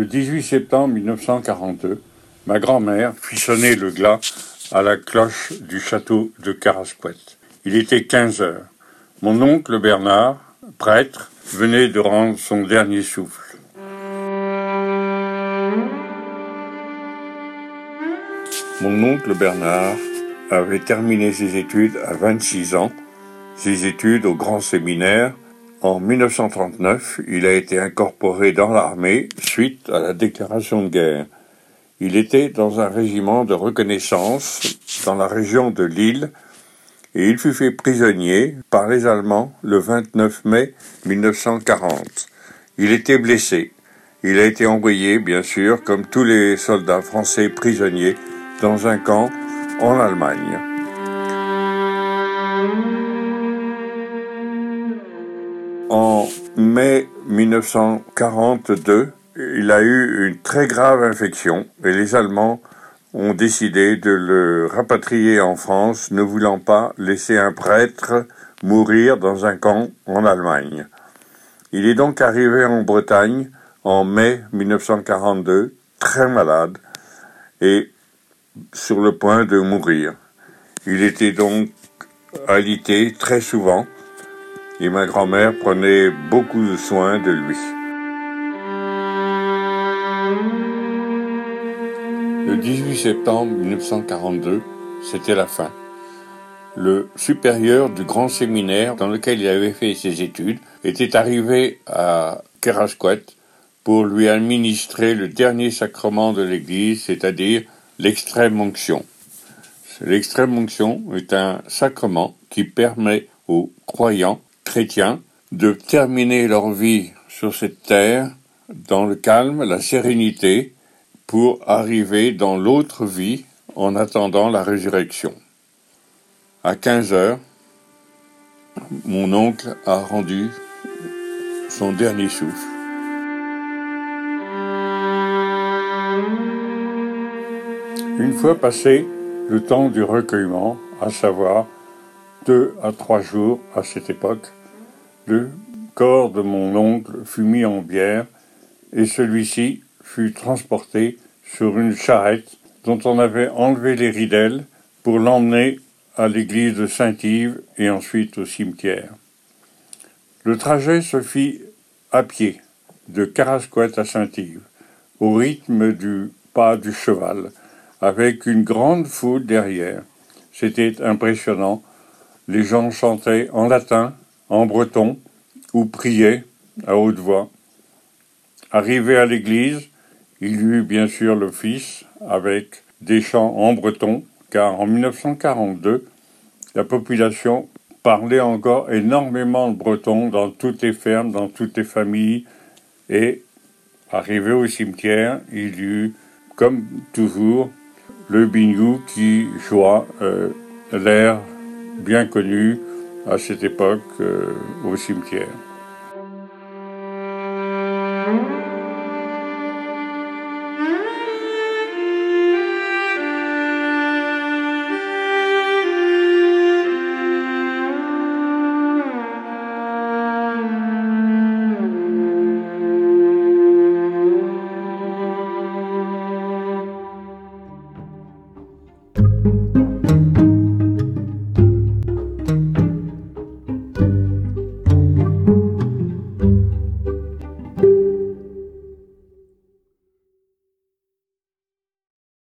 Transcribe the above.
Le 18 septembre 1942, ma grand-mère fit sonner le glas à la cloche du château de Carasquet. Il était 15 heures. Mon oncle Bernard, prêtre, venait de rendre son dernier souffle. Mon oncle Bernard avait terminé ses études à 26 ans, ses études au grand séminaire. En 1939, il a été incorporé dans l'armée suite à la déclaration de guerre. Il était dans un régiment de reconnaissance dans la région de Lille et il fut fait prisonnier par les Allemands le 29 mai 1940. Il était blessé. Il a été envoyé, bien sûr, comme tous les soldats français prisonniers, dans un camp en Allemagne. En mai 1942, il a eu une très grave infection et les Allemands ont décidé de le rapatrier en France, ne voulant pas laisser un prêtre mourir dans un camp en Allemagne. Il est donc arrivé en Bretagne en mai 1942, très malade et sur le point de mourir. Il était donc alité très souvent et ma grand-mère prenait beaucoup de soin de lui. Le 18 septembre 1942, c'était la fin. Le supérieur du grand séminaire dans lequel il avait fait ses études était arrivé à Kerasquet pour lui administrer le dernier sacrement de l'Église, c'est-à-dire l'extrême onction. L'extrême onction est un sacrement qui permet aux croyants chrétiens de terminer leur vie sur cette terre dans le calme, la sérénité, pour arriver dans l'autre vie en attendant la résurrection. À 15 heures, mon oncle a rendu son dernier souffle. Une fois passé le temps du recueillement, à savoir deux à trois jours à cette époque, le corps de mon oncle fut mis en bière et celui-ci fut transporté sur une charrette dont on avait enlevé les ridelles pour l'emmener à l'église de Saint-Yves et ensuite au cimetière. Le trajet se fit à pied, de Carasquet à Saint-Yves, au rythme du pas du cheval, avec une grande foule derrière. C'était impressionnant. Les gens chantaient en latin, en breton, ou priaient à haute voix. Arrivé à l'église, il eut bien sûr fils avec des chants en breton, car en 1942, la population parlait encore énormément le breton dans toutes les fermes, dans toutes les familles, et arrivé au cimetière, il eut, comme toujours, le bingou qui joua l'air bien connu à cette époque euh, au cimetière.